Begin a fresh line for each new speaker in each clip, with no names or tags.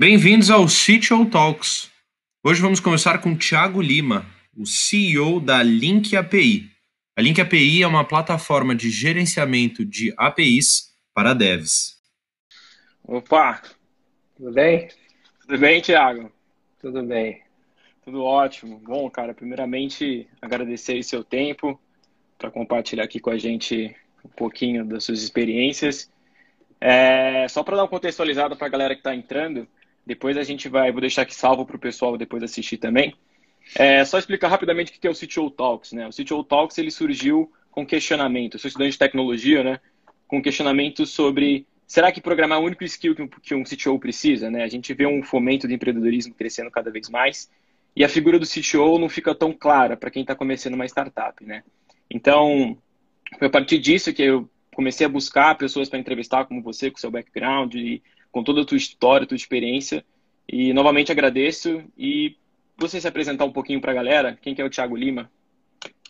Bem-vindos ao CTO Talks. Hoje vamos conversar com Thiago Lima, o CEO da Link API. A Link API é uma plataforma de gerenciamento de APIs para devs.
Opa!
Tudo bem?
Tudo bem, Thiago?
Tudo bem.
Tudo ótimo. Bom, cara, primeiramente agradecer o seu tempo para compartilhar aqui com a gente um pouquinho das suas experiências. É, só para dar um contextualizado para a galera que está entrando, depois a gente vai, vou deixar aqui salvo para o pessoal depois assistir também. É, só explicar rapidamente o que é o CTO Talks. Né? O CTO Talks ele surgiu com questionamento. Eu sou estudante de tecnologia, né? com questionamento sobre será que programar é o único skill que um, que um CTO precisa? Né? A gente vê um fomento de empreendedorismo crescendo cada vez mais e a figura do CTO não fica tão clara para quem está começando uma startup. Né? Então, foi a partir disso que eu comecei a buscar pessoas para entrevistar como você, com seu background e com toda a tua história, tua experiência. E novamente agradeço e você se apresentar um pouquinho para a galera. Quem que é o Thiago Lima?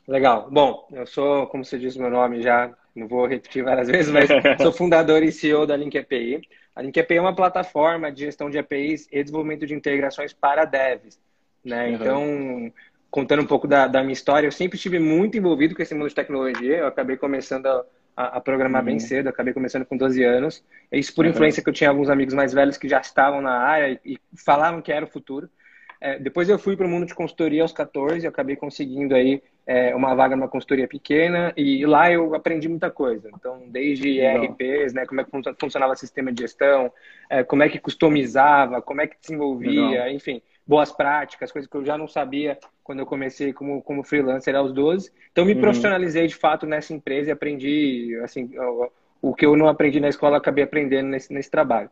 Legal. Bom, eu sou, como você disse meu nome já, não vou repetir várias vezes, mas sou fundador e CEO da Link API. A Link API é uma plataforma de gestão de APIs e desenvolvimento de integrações para devs. Né? Uhum. Então, contando um pouco da, da, minha história, eu sempre estive muito envolvido com esse mundo de tecnologia. Eu acabei começando a, a programar uhum. bem cedo, acabei começando com 12 anos. Isso por uhum. influência que eu tinha alguns amigos mais velhos que já estavam na área e, e falavam que era o futuro. É, depois eu fui para o mundo de consultoria aos 14, eu acabei conseguindo aí é, uma vaga numa consultoria pequena e lá eu aprendi muita coisa. Então, desde ERPs, né, como é que funcionava o sistema de gestão, é, como é que customizava, como é que desenvolvia, Legal. enfim boas práticas, coisas que eu já não sabia quando eu comecei como, como freelancer aos 12. Então, me uhum. profissionalizei de fato nessa empresa e aprendi, assim, o, o, que eu não aprendi na escola, acabei aprendendo nesse, nesse trabalho.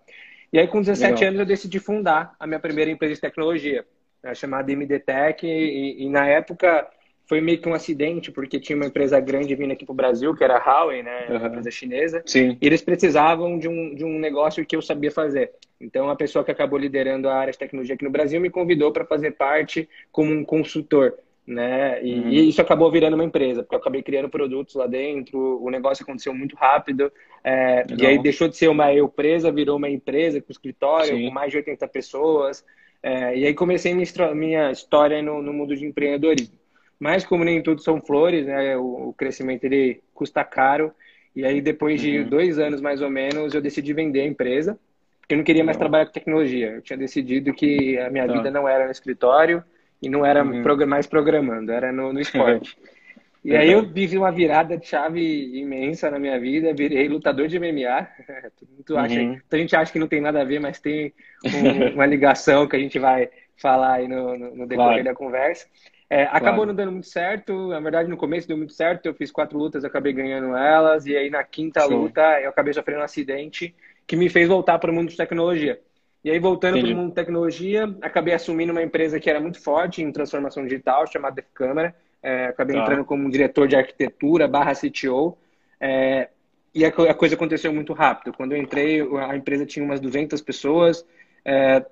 E aí, com 17 Legal. anos, eu decidi fundar a minha primeira empresa de tecnologia, né, chamada MDTech, e, e na época foi meio que um acidente, porque tinha uma empresa grande vindo aqui para o Brasil, que era a Huawei, né? Uhum. Uma empresa chinesa.
Sim.
E eles precisavam de um, de um negócio que eu sabia fazer. Então, a pessoa que acabou liderando a área de tecnologia aqui no Brasil me convidou para fazer parte como um consultor. Né? E, uhum. e, isso acabou virando uma empresa, porque eu acabei criando produtos lá dentro, o negócio aconteceu muito rápido, é, e aí deixou de ser uma eu presa, virou uma empresa com escritório, Sim. com mais de 80 pessoas, é, e aí comecei minha, minha história no, no mundo de empreendedorismo. Mas como nem tudo são flores, né? O, crescimento ele custa caro. E aí depois de uhum. dois anos mais ou menos eu decidi vender a empresa, porque eu não queria mais não. trabalhar com tecnologia. Eu tinha decidido que a minha tá. vida não era no escritório e não era uhum. mais programando, era no, no esporte. E aí eu vivi uma virada de chave imensa na minha vida, virei lutador de MMA. Tu acha, uhum. A gente acha que não tem nada a ver, mas tem um, uma ligação que a gente vai falar aí no, no, no decorrer claro. da conversa. É, acabou claro. não dando muito certo. Na verdade, no começo deu muito certo. Eu fiz quatro lutas, acabei ganhando elas. E aí, na quinta Sim. luta, eu acabei sofrendo um acidente que me fez voltar para o mundo de tecnologia. E aí, voltando para o mundo de tecnologia, acabei assumindo uma empresa que era muito forte em transformação digital, chamada Def Câmara. É, acabei tá. entrando como diretor de arquitetura barra CTO. É, e a, a, coisa aconteceu muito rápido. Quando eu entrei, a empresa tinha umas 200 pessoas. É,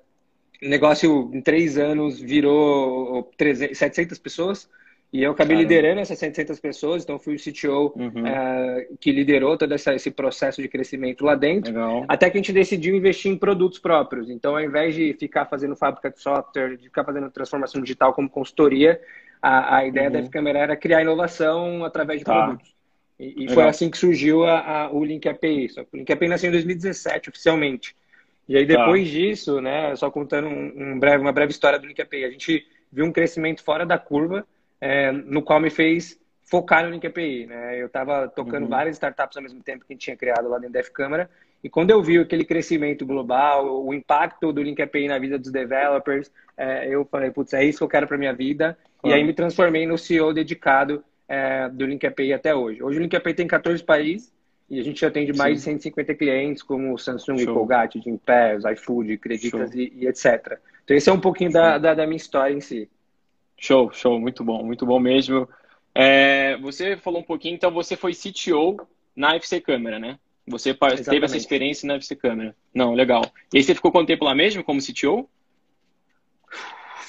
o negócio em três anos virou 300, 700 pessoas e eu acabei Caramba. liderando essas 700 pessoas, então fui o CTO uhum. uh, que liderou todo essa, esse processo de crescimento lá dentro, Legal. até que a gente decidiu investir em produtos próprios. Então, ao invés de ficar fazendo fábrica de software, de ficar fazendo transformação digital como consultoria, a, a ideia uhum. da F-Câmera era criar inovação através de tá. produtos. E, e foi assim que surgiu a, a, o Link API. Só que o Link API nasceu em 2017, oficialmente. E aí depois tá. disso, né, só contando um, um, breve, uma breve história do Link API, a gente viu um crescimento fora da curva, é, no qual me fez focar no Link API. Né? Eu estava tocando uhum. várias startups ao mesmo tempo que a gente tinha criado lá dentro da F-Câmara, e quando eu vi aquele crescimento global, o impacto do Link API na vida dos developers, é, eu falei, putz, é isso que eu quero para minha vida. Uhum. E aí me transformei no CEO dedicado é, do Link API até hoje. Hoje o Link API tem 14 países, e a gente atende mais Sim. de 150 clientes, como Samsung, Show. Colgate, Gimpass, iFood, Creditas e, e, etc. Então, esse é um pouquinho da, da, da, minha história em si.
Show, show, muito bom, muito bom mesmo. É, você falou um pouquinho, então você foi CTO na FC Câmara, né? Você Exatamente. teve essa experiência na FC Câmara. Não, legal. E aí você ficou quanto tempo lá mesmo como CTO?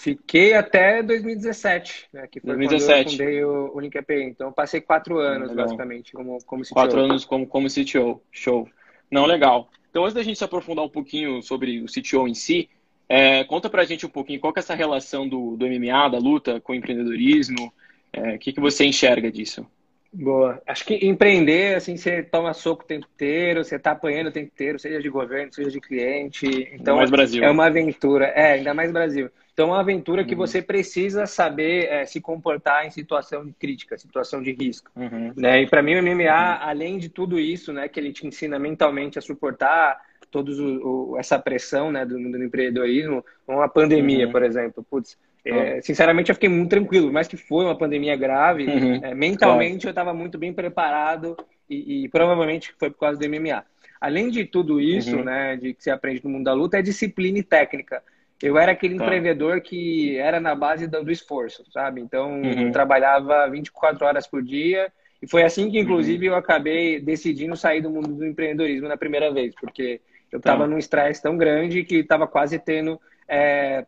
Fiquei até 2017, né, que foi
2017. quando
eu fundei o, o. Então, passei quatro anos, legal. basicamente, como, como CTO.
Quatro anos como, como CTO. Show. Não, legal. Então, antes da gente se aprofundar um pouquinho sobre o CTO em si, É, conta pra gente um pouquinho qual que é essa relação do, do MMA, da luta com o empreendedorismo, é, o que, que você enxerga disso?
Boa. Acho que empreender, assim, você toma soco o tempo inteiro, você tá apanhando o tempo inteiro, seja de governo, seja de cliente. Então,
mais Brasil.
é uma aventura. É, ainda mais Brasil. Então, é uma aventura que uhum. você precisa saber é, se comportar em situação de crítica, situação de risco. Uhum. Né? E para mim, o MMA, uhum. além de tudo isso, né, que ele te ensina mentalmente a suportar todos o, o, essa pressão né, do, do empreendedorismo, uma pandemia, uhum. por exemplo. Putz, é, sinceramente, eu fiquei muito tranquilo, mas que foi uma pandemia grave, uhum. é, mentalmente claro. eu estava muito bem preparado e, e, provavelmente foi por causa do MMA. Além de tudo isso, uhum. né, de que você aprende no mundo da luta, é disciplina e técnica. Eu era aquele tá. empreendedor que era na base do, esforço, sabe? Então, uhum. trabalhava 24 horas por dia e foi assim que, inclusive, uhum. eu acabei decidindo sair do mundo do empreendedorismo na primeira vez, porque eu estava tá. num estresse tão grande que estava quase tendo é,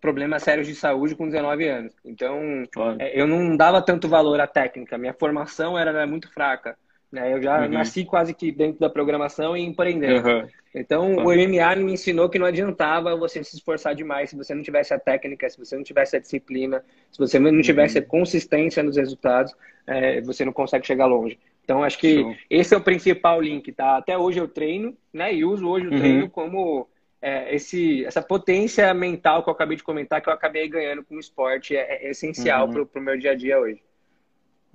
problemas sérios de saúde com 19 anos. Então, claro. é, eu não dava tanto valor à técnica. Minha formação era, era muito fraca. Né? Eu já uhum. nasci quase que dentro da programação e empreendendo. Uhum. Então, uhum. o MMA me ensinou que não adiantava você se esforçar demais se você não tivesse a técnica, se você não tivesse a disciplina, se você não tivesse a uhum. consistência nos resultados, é, você não consegue chegar longe. Então, acho que Show. esse é o principal link, tá? Até hoje eu treino, né? E uso hoje o uhum. treino como é, esse, essa potência mental que eu acabei de comentar, que eu acabei ganhando com o esporte, é, é essencial uhum. para o meu dia a dia hoje.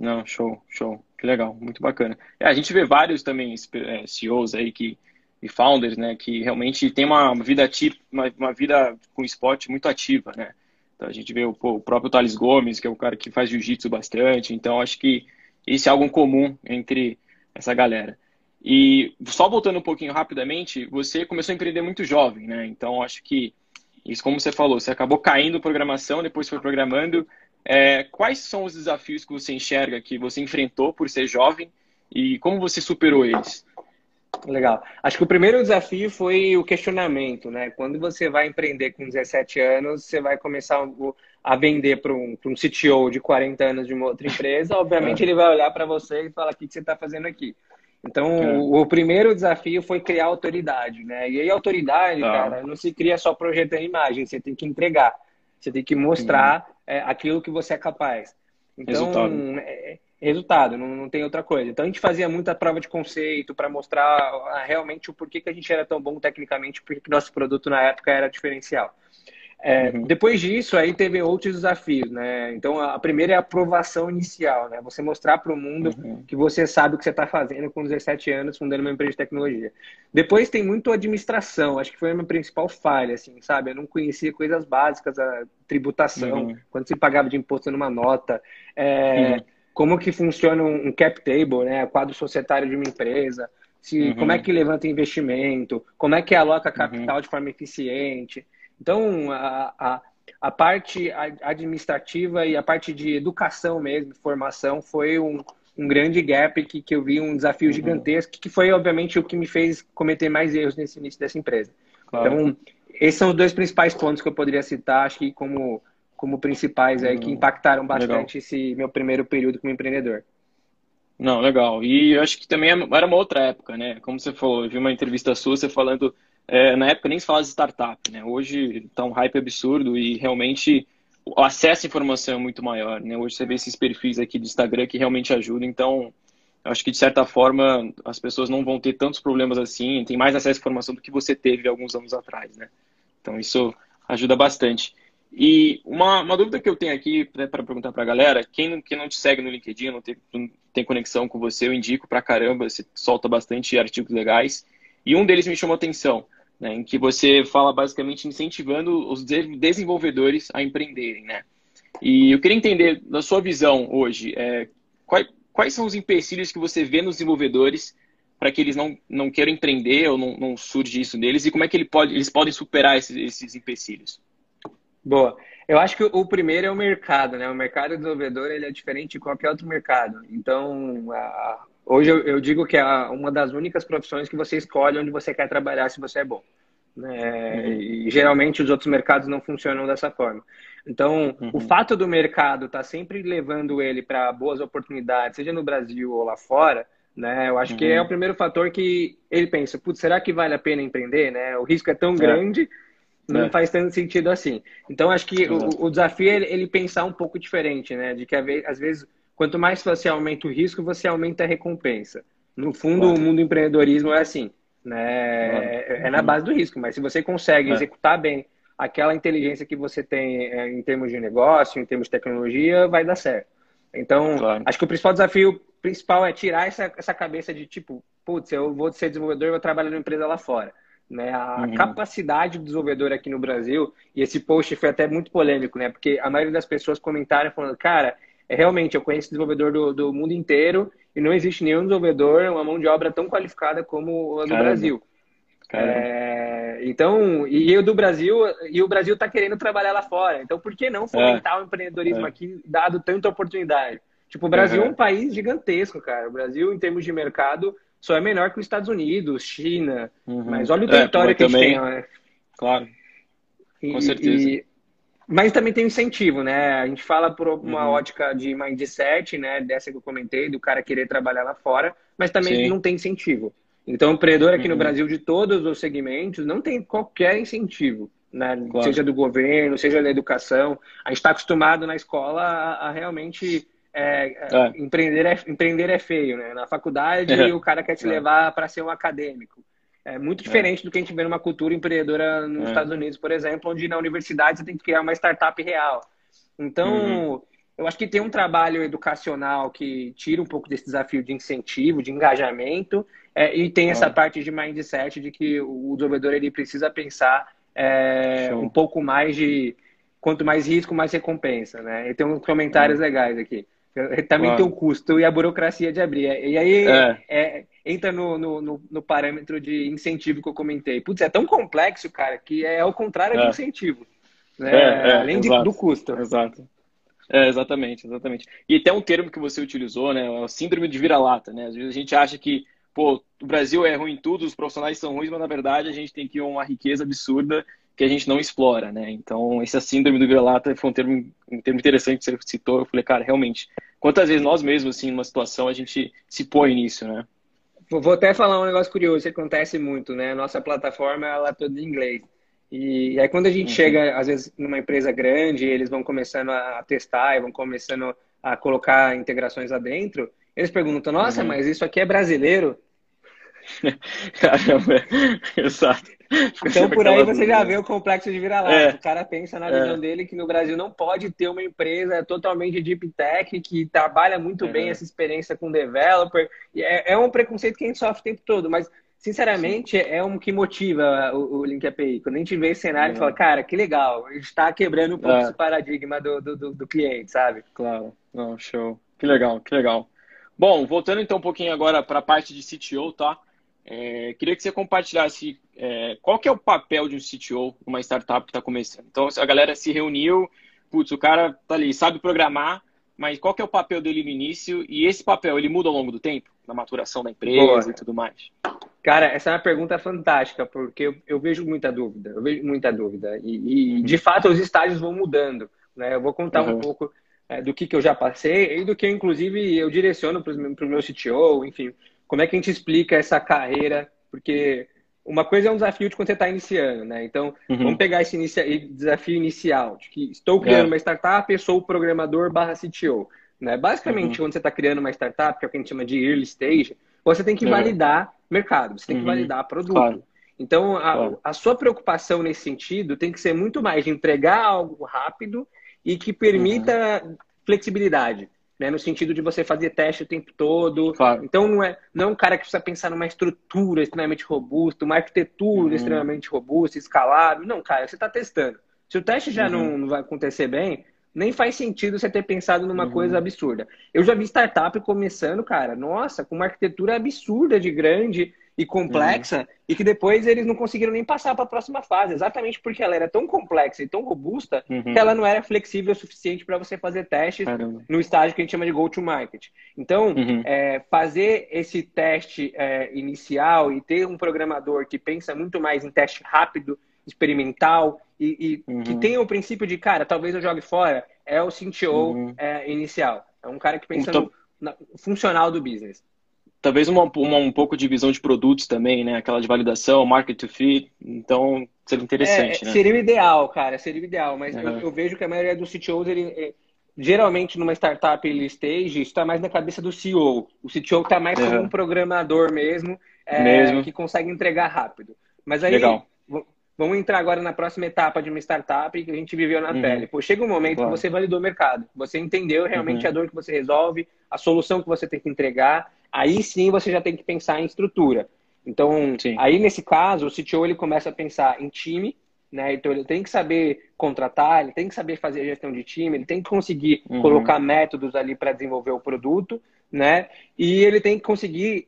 Não, show, show. Que legal, muito bacana. É, a gente vê vários também é, CEOs aí que, e founders, né, que realmente tem uma vida ativa, uma, uma vida com esporte muito ativa, né? Então a gente vê o, pô, o próprio Thales Gomes, que é um cara que faz jiu-jitsu bastante, então acho que isso é algo comum entre essa galera. E só voltando um pouquinho rapidamente, você começou a empreender muito jovem, né? Então acho que isso, como você falou, você acabou caindo programação, depois foi programando. É, quais são os desafios que você enxerga que você enfrentou por ser jovem e como você superou eles?
Legal. Acho que o primeiro desafio foi o questionamento, né? Quando você vai empreender com 17 anos, você vai começar a vender para um, um CTO de 40 anos de uma outra empresa, obviamente é. ele vai olhar para você e falar: o que você está fazendo aqui? Então, é. o, o, primeiro desafio foi criar autoridade, né? E aí, autoridade, ah. cara, não se cria só projetando imagem, você tem que entregar, você tem que mostrar é, aquilo que você é capaz. Então, resultado, é, resultado não, não, tem outra coisa. Então, a gente fazia muita prova de conceito para mostrar ah, realmente o porquê que a gente era tão bom tecnicamente, porque nosso produto na época era diferencial. É, uhum. Depois disso, aí teve outros desafios, né? Então, a primeira é a aprovação inicial, né? Você mostrar para o mundo uhum. que você sabe o que você está fazendo com 17 anos, fundando uma empresa de tecnologia. Depois tem muito administração, acho que foi a minha principal falha, assim, sabe? Eu não conhecia coisas básicas, a tributação, uhum. quando se pagava de imposto numa nota, é, uhum. como que funciona um cap table, né? Quadro societário de uma empresa, se, uhum. como é que levanta investimento, como é que aloca capital uhum. de forma eficiente. Então, a, a, a parte administrativa e a parte de educação mesmo, formação, foi um, um grande gap que, que eu vi, um desafio uhum. gigantesco, que foi, obviamente, o que me fez cometer mais erros nesse início dessa empresa. Claro. Então, esses são os dois principais pontos que eu poderia citar, acho que como, como principais aí, que uhum. impactaram bastante Legal. esse meu primeiro período como empreendedor.
Não, legal. E eu acho que também era uma outra época, né? Como você falou, eu vi uma entrevista sua, você falando é, na época nem se falava de startup, né? Hoje está um hype absurdo e realmente o acesso à informação é muito maior, né? Hoje você vê esses perfis aqui do Instagram que realmente ajudam, então acho que de certa forma as pessoas não vão ter tantos problemas assim, tem mais acesso à informação do que você teve alguns anos atrás, né? Então isso ajuda bastante. E uma, uma dúvida que eu tenho aqui né, para perguntar para a galera, quem, quem não te segue no LinkedIn, não tem, não tem conexão com você, eu indico para caramba, você solta bastante artigos legais. E um deles me chamou atenção, né, em que você fala basicamente incentivando os desenvolvedores a empreenderem. Né? E eu queria entender, na sua visão hoje, é, quais, quais são os empecilhos que você vê nos desenvolvedores para que eles não, não queiram empreender ou não, não surge isso neles e como é que ele pode, eles podem superar esses, esses empecilhos?
Boa. Eu acho que o primeiro é o mercado, né? O mercado desenvolvedor ele é diferente de qualquer outro mercado. Então, a, Hoje eu, eu digo que é uma das únicas profissões que você escolhe onde você quer trabalhar se você é bom. Né? Uhum. E geralmente os outros mercados não funcionam dessa forma. Então, uhum. o fato do mercado estar tá sempre levando ele para boas oportunidades, seja no Brasil ou lá fora, né? Eu acho uhum. que é o primeiro fator que ele pensa, putz, será que vale a pena empreender, né? O risco é tão é. grande, não é. faz tanto sentido assim. Então, acho que o, o, desafio é ele pensar um pouco diferente, né? De que às vezes, quanto mais você aumenta o risco, você aumenta a recompensa. No fundo, claro. o mundo do empreendedorismo é assim, né? Claro. É, é, na base do risco, mas se você consegue é. executar bem aquela inteligência que você tem é, em termos de negócio, em termos de tecnologia, vai dar certo. Então, claro. acho que o principal desafio principal é tirar essa, essa cabeça de tipo, putz, eu vou ser desenvolvedor e vou trabalhar numa empresa lá fora. Né? A uhum. capacidade do desenvolvedor aqui no Brasil, e esse post foi até muito polêmico, né? Porque a maioria das pessoas comentaram falando, cara, é, realmente, eu conheço desenvolvedor do, do mundo inteiro e não existe nenhum desenvolvedor, uma mão de obra tão qualificada como a do Caramba. Brasil. É, então, e o do Brasil, e o Brasil está querendo trabalhar lá fora. Então, por que não fomentar é. o empreendedorismo é. aqui, dado tanta oportunidade? Tipo, o Brasil uhum. é um país gigantesco, cara. O Brasil, em termos de mercado, só é menor que os Estados Unidos, China. Uhum. Mas olha o é, território que também, a gente tem, né?
Claro. Com e, certeza. E,
mas também tem incentivo, né? A gente fala por uma uhum. ótica de mindset, né? Dessa que eu comentei, do cara querer trabalhar lá fora, mas também Sim. não tem incentivo. Então, o empreendedor aqui uhum. no Brasil, de todos os segmentos, não tem qualquer incentivo, né? Claro. seja do governo, seja da educação. A gente está acostumado na escola a, a realmente é, é. é. Empreender, é, empreender é feio, né? Na faculdade, é. o cara quer te levar para ser um acadêmico. É muito diferente do que a gente vê numa cultura empreendedora nos Estados Unidos, por exemplo, onde na universidade você tem que criar uma startup real. Então, uhum. eu acho que tem um trabalho educacional que tira um pouco desse desafio de incentivo, de engajamento, é, e tem essa parte de mindset de que o desenvolvedor ele precisa pensar é, um pouco mais de quanto mais risco, mais recompensa, né? E tem uns comentários uhum. legais aqui. Também claro. tem o custo e a burocracia de abrir. E aí é. É, entra no, no, no, parâmetro de incentivo que eu comentei. Putz, é tão complexo, cara, que é ao contrário é. do incentivo. Né? É, é, Além de, do custo.
Exato. É, exatamente, exatamente. E até um termo que você utilizou, né? É o síndrome de vira-lata, né? Às vezes a gente acha que pô, o Brasil é ruim em tudo, os profissionais são ruins, mas na verdade a gente tem aqui uma riqueza absurda que a gente não explora, né? Então, essa síndrome do vira-lata foi um termo, um termo interessante que você citou. Eu falei, cara, realmente, quantas vezes nós mesmos, assim, numa situação, a gente se põe nisso, né?
Vou até falar um negócio curioso, que acontece muito, né? A nossa plataforma, ela é toda em inglês. E, aí, quando a gente uhum. chega, às vezes, numa empresa grande, eles vão começando a testar e vão começando a colocar integrações lá dentro, eles perguntam, nossa, uhum. mas isso aqui é brasileiro?
Caramba, exato.
Então por aí você já vê o complexo de vira-lata. É. O cara pensa na visão é. dele que no Brasil não pode ter uma empresa totalmente deep tech que trabalha muito é. bem essa experiência com developer. É, é, um preconceito que a gente sofre o tempo todo, mas sinceramente Sim. é um que motiva o, o Link API. Quando a gente vê esse cenário, é. fala, cara, que legal, a gente está quebrando um pouco é. esse paradigma do, do, do, do cliente, sabe?
Claro, não, show. Que legal, que legal. Bom, voltando então um pouquinho agora para a parte de CTO, tá? É, queria que você compartilhasse é, qual que é o papel de um CTO numa startup que está começando. Então, a galera se reuniu, putz, o cara tá ali, sabe programar, mas qual que é o papel dele no início? E esse papel, ele muda ao longo do tempo? Na maturação da empresa Boa. e tudo mais?
Cara, essa é uma pergunta fantástica, porque eu, eu vejo muita dúvida, eu vejo muita dúvida. E, e, de fato, os estágios vão mudando. Né? Eu vou contar uhum. um pouco é, do que, que eu já passei e do que, inclusive, eu direciono para o meu CTO, enfim, como é que a gente explica essa carreira? Porque uma coisa é um desafio de quando você está iniciando, né? Então, uhum. vamos pegar esse inicia desafio inicial, de que estou criando é. uma startup, eu sou programador barra CTO. Né? Basicamente, uhum. quando você está criando uma startup, que é o que a gente chama de early stage, você tem que uhum. validar mercado, você tem que uhum. validar produto. Claro. Então, a, claro. a, sua preocupação nesse sentido tem que ser muito mais de entregar algo rápido e que permita uhum. flexibilidade né? No sentido de você fazer teste o tempo todo. Claro. Então não é, não é um cara que precisa pensar numa estrutura extremamente robusta, uma arquitetura uhum. extremamente robusta, escalável. Não, cara, você está testando. Se o teste já uhum. não, não, vai acontecer bem, nem faz sentido você ter pensado numa uhum. coisa absurda. Eu já vi startup começando, cara, nossa, com uma arquitetura absurda de grande, e complexa uhum. e que depois eles não conseguiram nem passar para a próxima fase, exatamente porque ela era tão complexa e tão robusta uhum. que ela não era flexível o suficiente para você fazer testes Caramba. no estágio que a gente chama de go-to-market. Então, uhum. é, fazer esse teste é, inicial e ter um programador que pensa muito mais em teste rápido, experimental e, e que uhum. tenha o princípio de, cara, talvez eu jogue fora, é o CTO uhum. é, inicial. É um cara que pensa então... no, no funcional do business.
Talvez uma, uma, um pouco de visão de produtos também, né? Aquela de validação, market to fit. Então, seria interessante,
é,
né?
Seria o ideal, cara, seria o ideal. Mas uhum. eu, eu, vejo que a maioria dos CTOs, ele, é, geralmente numa startup early stage, isso está mais na cabeça do CEO. O CTO está mais uhum. como um programador mesmo, é, mesmo, que consegue entregar rápido. Mas aí, Legal. vamos entrar agora na próxima etapa de uma startup que a gente viveu na uhum. pele. Pô, chega um momento claro. que você validou o mercado. Você entendeu realmente uhum. a dor que você resolve, a solução que você tem que entregar. Aí sim você já tem que pensar em estrutura. Então, sim. aí nesse caso, o CTO ele começa a pensar em time, né? Então ele tem que saber contratar, ele tem que saber fazer a gestão de time, ele tem que conseguir uhum. colocar métodos ali para desenvolver o produto, né? E ele tem que conseguir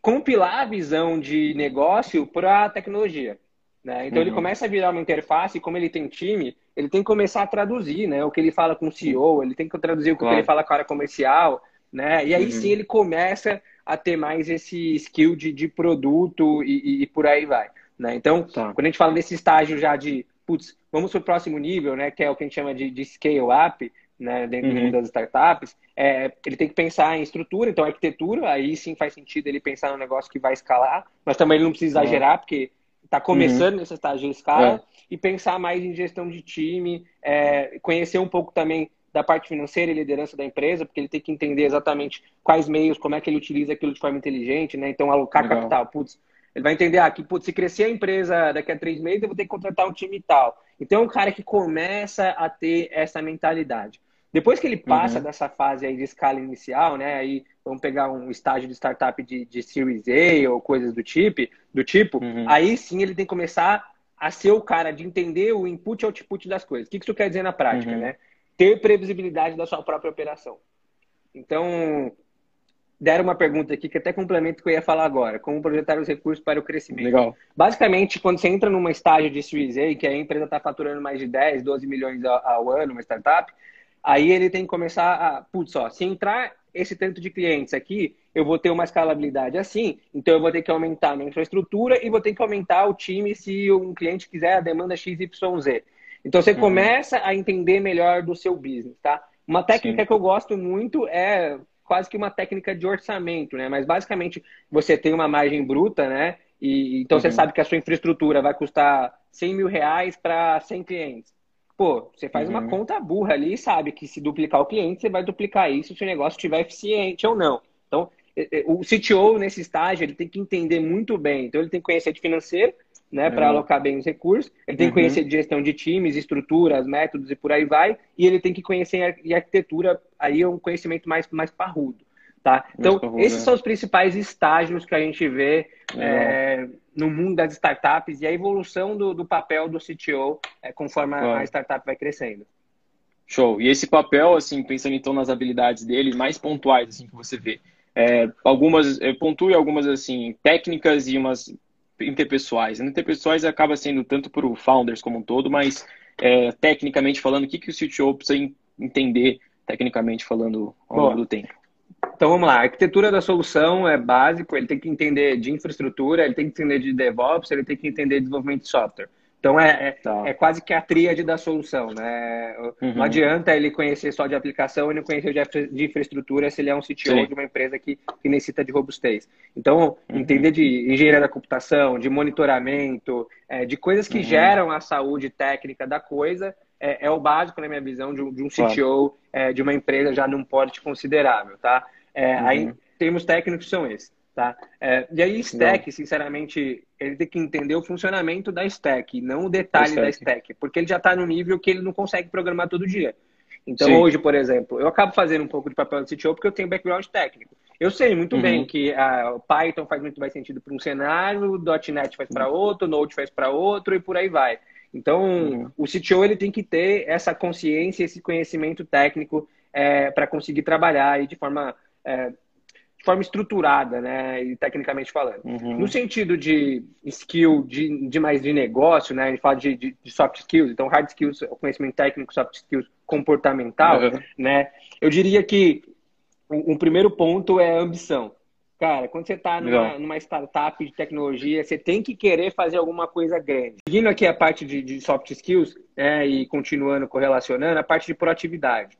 compilar a visão de negócio para a tecnologia. Né? Então uhum. ele começa a virar uma interface e como ele tem time, ele tem que começar a traduzir né? o que ele fala com o CEO, ele tem que traduzir o que claro. ele fala com a área comercial, né? E aí uhum. sim ele começa a ter mais esse skill de, de produto e, e, e por aí vai. Né? Então, tá. quando a gente fala nesse estágio já de, putz, vamos para o próximo nível, né, que é o que a gente chama de, de scale up, né, dentro uhum. das startups, é, ele tem que pensar em estrutura, então arquitetura, aí sim faz sentido ele pensar no negócio que vai escalar, mas também ele não precisa exagerar, porque está começando uhum. nesse estágio de escala, é. e pensar mais em gestão de time, é, conhecer um pouco também da parte financeira e liderança da empresa, porque ele tem que entender exatamente quais meios, como é que ele utiliza aquilo de forma inteligente, né? Então, alocar Legal. capital, putz, ele vai entender ah, que putz, se crescer a empresa daqui a três meses, eu vou ter que contratar um time e tal. Então, é um cara que começa a ter essa mentalidade. Depois que ele passa uhum. dessa fase aí de escala inicial, né? Aí vamos pegar um estágio de startup de, de Series A ou coisas do tipo, do tipo, uhum. aí sim ele tem que começar a ser o cara de entender o input e output das coisas. O que isso quer dizer na prática, uhum. né? Ter previsibilidade da sua própria operação. Então, deram uma pergunta aqui que até complementa o que eu ia falar agora. Como projetar os recursos para o crescimento?
Legal.
Basicamente, quando você entra numa estágio de Series A, que a empresa está faturando mais de 10, 12 milhões ao, ao, ano, uma startup, aí ele tem que começar a, putz, ó, se entrar esse tanto de clientes aqui, eu vou ter uma escalabilidade assim, então eu vou ter que aumentar a minha infraestrutura e vou ter que aumentar o time se um cliente quiser a demanda XYZ. Então você uhum. começa a entender melhor do seu business, tá? Uma técnica Sim. que eu gosto muito é quase que uma técnica de orçamento, né? Mas basicamente você tem uma margem bruta, né? E então uhum. você sabe que a sua infraestrutura vai custar 100 mil reais para 100 clientes. Pô, você faz uhum. uma conta burra ali e sabe que se duplicar o cliente, você vai duplicar isso se o negócio estiver eficiente ou não. Então, o CTO nesse estágio, ele tem que entender muito bem. Então, ele tem que conhecer de financeiro, né, para uhum. alocar bem os recursos. Ele tem que uhum. conhecer de gestão de times, estruturas, métodos e por aí vai. E ele tem que conhecer e arquitetura, aí é um conhecimento mais, mais parrudo. Tá? Então, parrudo, esses é. são os principais estágios que a gente vê é, no mundo das startups e a evolução do, do papel do CTO é, conforme a, a startup vai crescendo.
Show. E esse papel, assim, pensando então nas habilidades dele, mais pontuais, assim, que você vê. É, algumas, pontue algumas, assim, técnicas e umas interpessoais. Interpessoais acaba sendo tanto para o founders como um todo, mas é, tecnicamente falando, o que, que o CTO precisa entender, tecnicamente falando, ao longo do tempo?
Então vamos lá, a arquitetura da solução é básico, ele tem que entender de infraestrutura, ele tem que entender de DevOps, ele tem que entender de desenvolvimento de software. Então é, é, tá. é, quase que a tríade da solução, né? Uhum. Não adianta ele conhecer só de aplicação e não conhecer de infraestrutura se ele é um CTO Sim. de uma empresa que, que necessita de robustez. Então, uhum. entender de engenharia da computação, de monitoramento, é, de coisas que uhum. geram a saúde técnica da coisa, é, é, o básico, na minha visão, de um, de um CTO claro. É, de uma empresa já num porte considerável, tá? É, aí, uhum. termos técnicos são esses. Tá? É, e aí, stack, não. sinceramente, ele tem que entender o funcionamento da stack, não o detalhe stack. da stack, porque ele já está no nível que ele não consegue programar todo dia. Então, Sim. hoje, por exemplo, eu acabo fazendo um pouco de papel de CTO porque eu tenho background técnico. Eu sei muito uhum. bem que o Python faz muito mais sentido para um cenário, .NET faz para outro, o Node faz para outro e por aí vai. Então, uhum. o CTO ele tem que ter essa consciência, esse conhecimento técnico é, para conseguir trabalhar e de forma é, de forma estruturada, né, e tecnicamente falando. Uhum. No sentido de skill, de, de mais de negócio, né, a gente fala de, de, de soft skills, então hard skills, conhecimento técnico, soft skills comportamental, uhum. né, eu diria que um, um, primeiro ponto é a ambição. Cara, quando você está numa, numa, startup de tecnologia, você tem que querer fazer alguma coisa grande. Seguindo aqui a parte de, de soft skills, né, e continuando correlacionando, a parte de proatividade.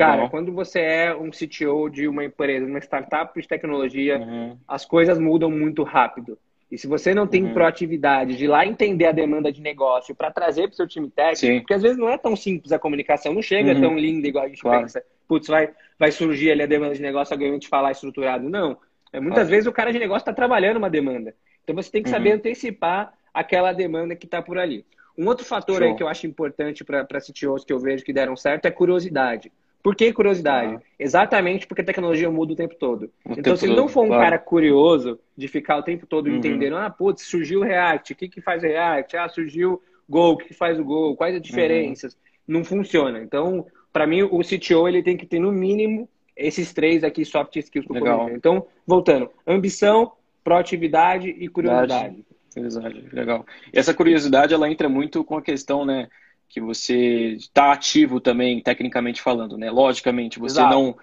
Cara, quando você é um CTO de uma empresa, uma startup de tecnologia, uhum. as coisas mudam muito rápido. E se você não tem uhum. proatividade de ir lá entender a demanda de negócio para trazer para o seu time técnico, Sim. porque às vezes não é tão simples a comunicação, não chega uhum. tão linda igual a gente claro. pensa. Putz, vai, vai surgir ali a demanda de negócio, alguém vai te falar estruturado. Não. É, muitas claro. vezes o cara de negócio está trabalhando uma demanda. Então você tem que saber uhum. antecipar aquela demanda que está por ali. Um outro fator Show. aí que eu acho importante para CTOs que eu vejo que deram certo é curiosidade. Por que curiosidade? Ah. Exatamente porque a tecnologia muda o tempo todo. O então, tempo se ele não for um claro. cara curioso de ficar o tempo todo uhum. entendendo, ah, putz, surgiu o React, o que, que faz o React? Ah, surgiu Go, o que, que faz o Go? Quais as diferenças? Uhum. Não funciona. Então, para mim, o CTO ele tem que ter, no mínimo, esses três aqui soft skills que eu Legal. Então, voltando, ambição, proatividade e curiosidade.
Curiosidade, legal. E essa curiosidade, ela entra muito com a questão, né, que você está ativo também, tecnicamente falando, né? Logicamente, você Exato. não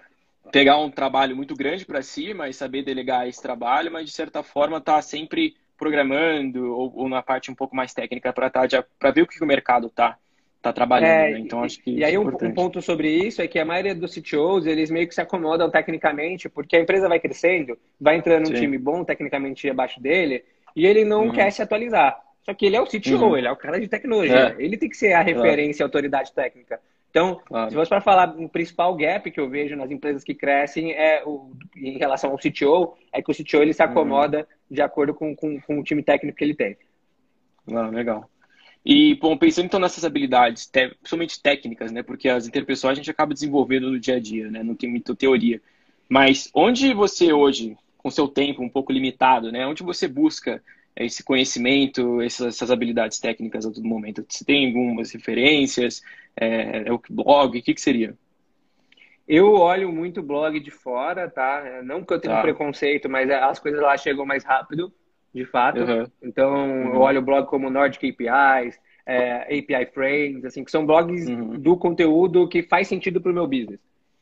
pegar um trabalho muito grande para si, mas saber delegar esse trabalho, mas de certa forma tá sempre programando ou, ou na parte um pouco mais técnica para tá, para ver o que o mercado tá tá trabalhando, é, né? Então acho que
E aí
é
um, um, ponto sobre isso é que a maioria dos CTOs, eles meio que se acomodam tecnicamente, porque a empresa vai crescendo, vai entrando um time bom tecnicamente abaixo dele, e ele não uhum. quer se atualizar. Só que ele é o CTO, uhum. ele é o cara de tecnologia. É. Ele tem que ser a referência, a autoridade técnica. Então, claro. se fosse para falar, o principal gap que eu vejo nas empresas que crescem é o, em relação ao CTO, é que o CTO ele se uhum. acomoda uhum. de acordo com, com, com, o time técnico que ele tem.
Ah, legal. E, bom, pensando então nessas habilidades, principalmente técnicas, né? Porque as interpessoais a gente acaba desenvolvendo no dia a dia, né? Não tem muita teoria. Mas onde você hoje, com seu tempo um pouco limitado, né? Onde você busca esse conhecimento, essas, essas, habilidades técnicas a todo momento? Você tem algumas referências? É, é o blog? O que, que seria?
Eu olho muito blog de fora, tá? Não que eu tenha tá. preconceito, mas as coisas lá chegam mais rápido, de fato. Uhum. Então, uhum. eu olho o blog como Nordic APIs, é, API Frames, assim, que são blogs uhum. do conteúdo que faz sentido para o meu business.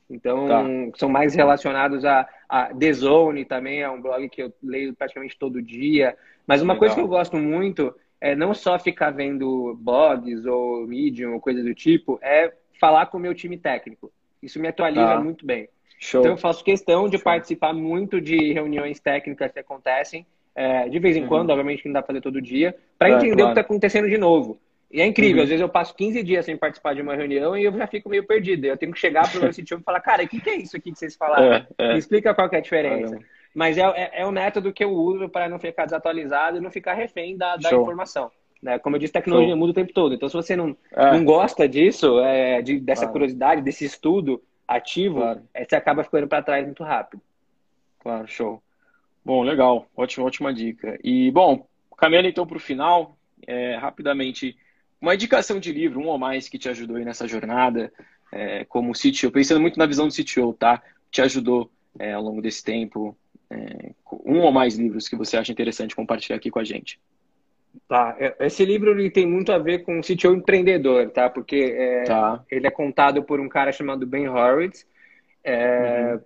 Então, tá. são mais relacionados a, a The Zone também, é um blog que eu leio praticamente todo dia. Mas uma Legal. coisa que eu gosto muito é não só ficar vendo blogs ou Medium ou coisa do tipo, é falar com o meu time técnico. Isso me atualiza tá. muito bem. Show. Então, eu faço questão de Show. participar muito de reuniões técnicas que acontecem, é, de vez em uhum. quando, obviamente que não dá pra fazer todo dia, para é, entender claro. o que está acontecendo de novo. E é incrível, uhum. às vezes eu passo 15 dias sem participar de uma reunião e eu já fico meio perdido. Eu tenho que chegar para o meu CTO e falar, cara, o que, que, é isso aqui que vocês falaram? É, é. Me explica qual é a diferença. Mas é, é, é, o método que eu uso para não ficar desatualizado e não ficar refém da, da informação. Né? Como eu disse, tecnologia Show. muda o tempo todo. Então, se você não, é. não gosta disso, é, de, dessa claro. curiosidade, desse estudo ativo, claro. É, você acaba ficando para trás muito rápido.
Claro, show. Bom, legal. Ótima, ótima dica. E, bom, caminhando então para o final, rapidamente, uma indicação de livro, um ou mais, que te ajudou aí nessa jornada, é, como CTO, pensando muito na visão do CTO, tá? Te ajudou é, ao longo desse tempo, é, um ou mais livros que você acha interessante compartilhar aqui com a gente.
Tá, é, esse livro ele tem muito a ver com o CTO empreendedor, tá? Porque é, tá. ele é contado por um cara chamado Ben Horowitz, é, uhum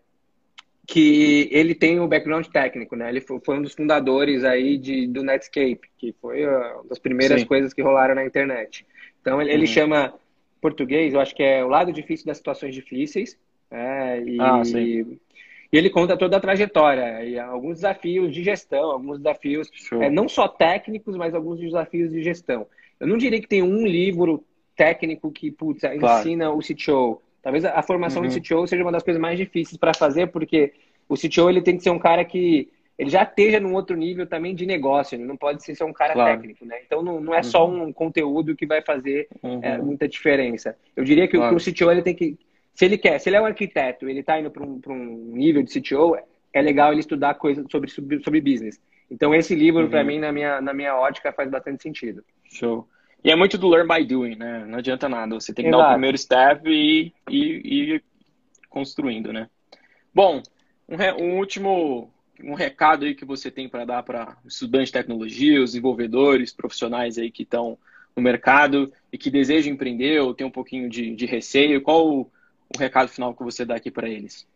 que ele tem o background técnico, né? Ele foi, um dos fundadores aí de, do Netscape, que foi uma das primeiras Sim. coisas que rolaram na internet. Então ele, uhum. ele, chama português, eu acho que é o lado difícil das situações difíceis, né? E, ah, e ele conta toda a trajetória e alguns desafios de gestão, alguns desafios é, não só técnicos, mas alguns desafios de gestão. Eu não diria que tem um livro técnico que putz, claro. ensina o CTO Talvez a formação uhum. do CTO seja uma das coisas mais difíceis para fazer, porque o CTO ele tem que ser um cara que ele já esteja num outro nível também de negócio, ele não pode ser só um cara claro. técnico, né? Então não, não é uhum. só um conteúdo que vai fazer uhum. é, muita diferença. Eu diria que claro. o, CTO ele tem que, se ele quer, se ele é um arquiteto, ele está indo para um, um nível de CTO, é legal ele estudar coisas sobre, sobre, sobre business. Então esse livro para uhum. mim na minha na minha ótica faz bastante sentido.
Show. E é muito do learn by doing, né? Não adianta nada. Você tem que Exato. dar o primeiro step e, e, e construindo, né? Bom, um, re, um, último um recado aí que você tem para dar para estudantes de tecnologia, os desenvolvedores, profissionais aí que estão no mercado e que desejam empreender ou tem um pouquinho de, de receio. Qual o, o, recado final que você dá aqui para eles?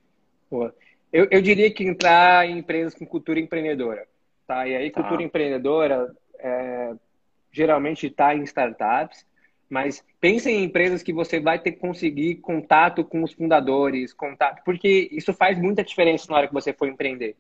Eu, eu diria que entrar em empresas com cultura empreendedora. Tá? E aí, tá. cultura empreendedora, é, geralmente está em startups. Mas pense em empresas que você vai ter que conseguir contato com os fundadores, contato, porque isso faz muita diferença na hora que você for empreender.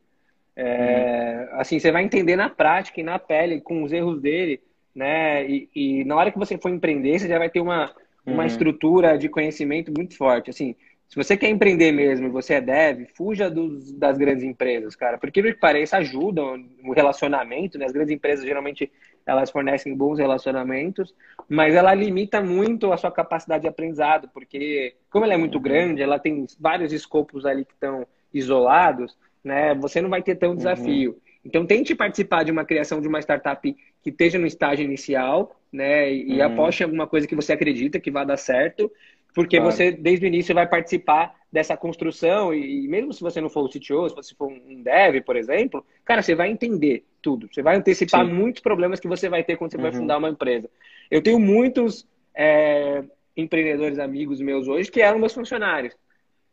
É, uhum. Assim, você vai entender na prática e na pele, com os erros dele, né? E, e, na hora que você for empreender, você já vai ter uma, uma uhum. estrutura de conhecimento muito forte. Assim, se você quer empreender mesmo e você é dev, fuja dos, das grandes empresas, cara. Porque, que pareça, ajudam no relacionamento, né? As grandes empresas, geralmente, elas fornecem bons relacionamentos, mas ela limita muito a sua capacidade de aprendizado, porque, como ela é muito uhum. grande, ela tem vários escopos ali que estão isolados, né? Você não vai ter tão uhum. desafio. Uhum. Então, tente participar de uma criação de uma startup que esteja no estágio inicial, né? E uhum. aposte em alguma coisa que você acredita que vai dar certo porque claro. você, desde o início, vai participar dessa construção e, mesmo se você não for o CTO, se você for um dev, por exemplo, cara, você vai entender tudo. Você vai antecipar Sim. muitos problemas que você vai ter quando você uhum. vai fundar uma empresa. Eu tenho muitos é, empreendedores amigos meus hoje que eram meus funcionários.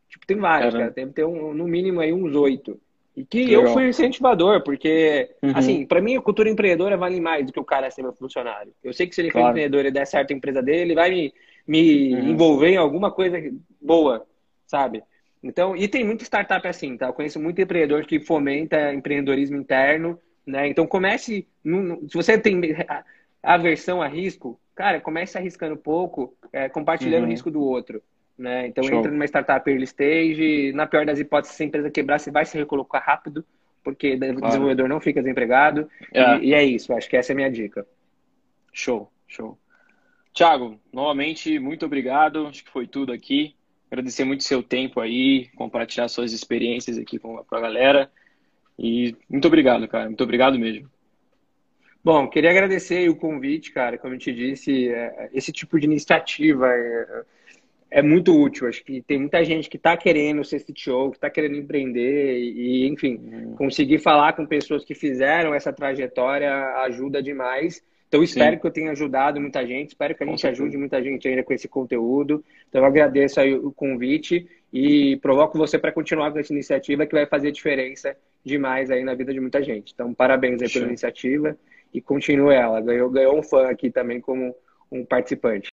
Tipo, tem vários, cara. Tem, tem um, no mínimo aí uns oito. E que Legal. eu fui incentivador, porque, uhum. assim, para mim a cultura empreendedora vale mais do que o cara ser meu funcionário. Eu sei que se ele claro. for empreendedor e der certo a empresa dele, ele vai me me uhum. envolver em alguma coisa boa, sabe? Então, e tem muita startup assim, tá? Eu conheço muito empreendedor que fomenta empreendedorismo interno, né? Então comece, se você tem aversão a risco, cara, comece arriscando pouco, é, compartilhando uhum. o risco do outro. Né? Então Show. entra numa startup early stage, na pior das hipóteses, se a empresa quebrar, você vai se recolocar rápido, porque claro. o desenvolvedor não fica desempregado. É. E, e, é isso, acho que essa é a minha dica.
Show, show. Tiago, novamente, muito obrigado. Acho que foi tudo aqui. Agradecer muito seu tempo aí, compartilhar suas experiências aqui com a galera. E muito obrigado, cara. Muito obrigado mesmo.
Bom, queria agradecer o convite, cara. Como eu te disse, é, esse tipo de iniciativa é, é, muito útil. Acho que tem muita gente que está querendo ser CTO, que está querendo empreender e, enfim, uhum. conseguir falar com pessoas que fizeram essa trajetória ajuda demais. Então, espero Sim. que eu tenha ajudado muita gente, espero que a gente ajude muita gente ainda com esse conteúdo. Então, eu agradeço aí o convite e provoco você para continuar com essa iniciativa que vai fazer diferença demais aí na vida de muita gente. Então, parabéns aí pela iniciativa e continue ela. Ganhou, ganhou um fã aqui também como um participante.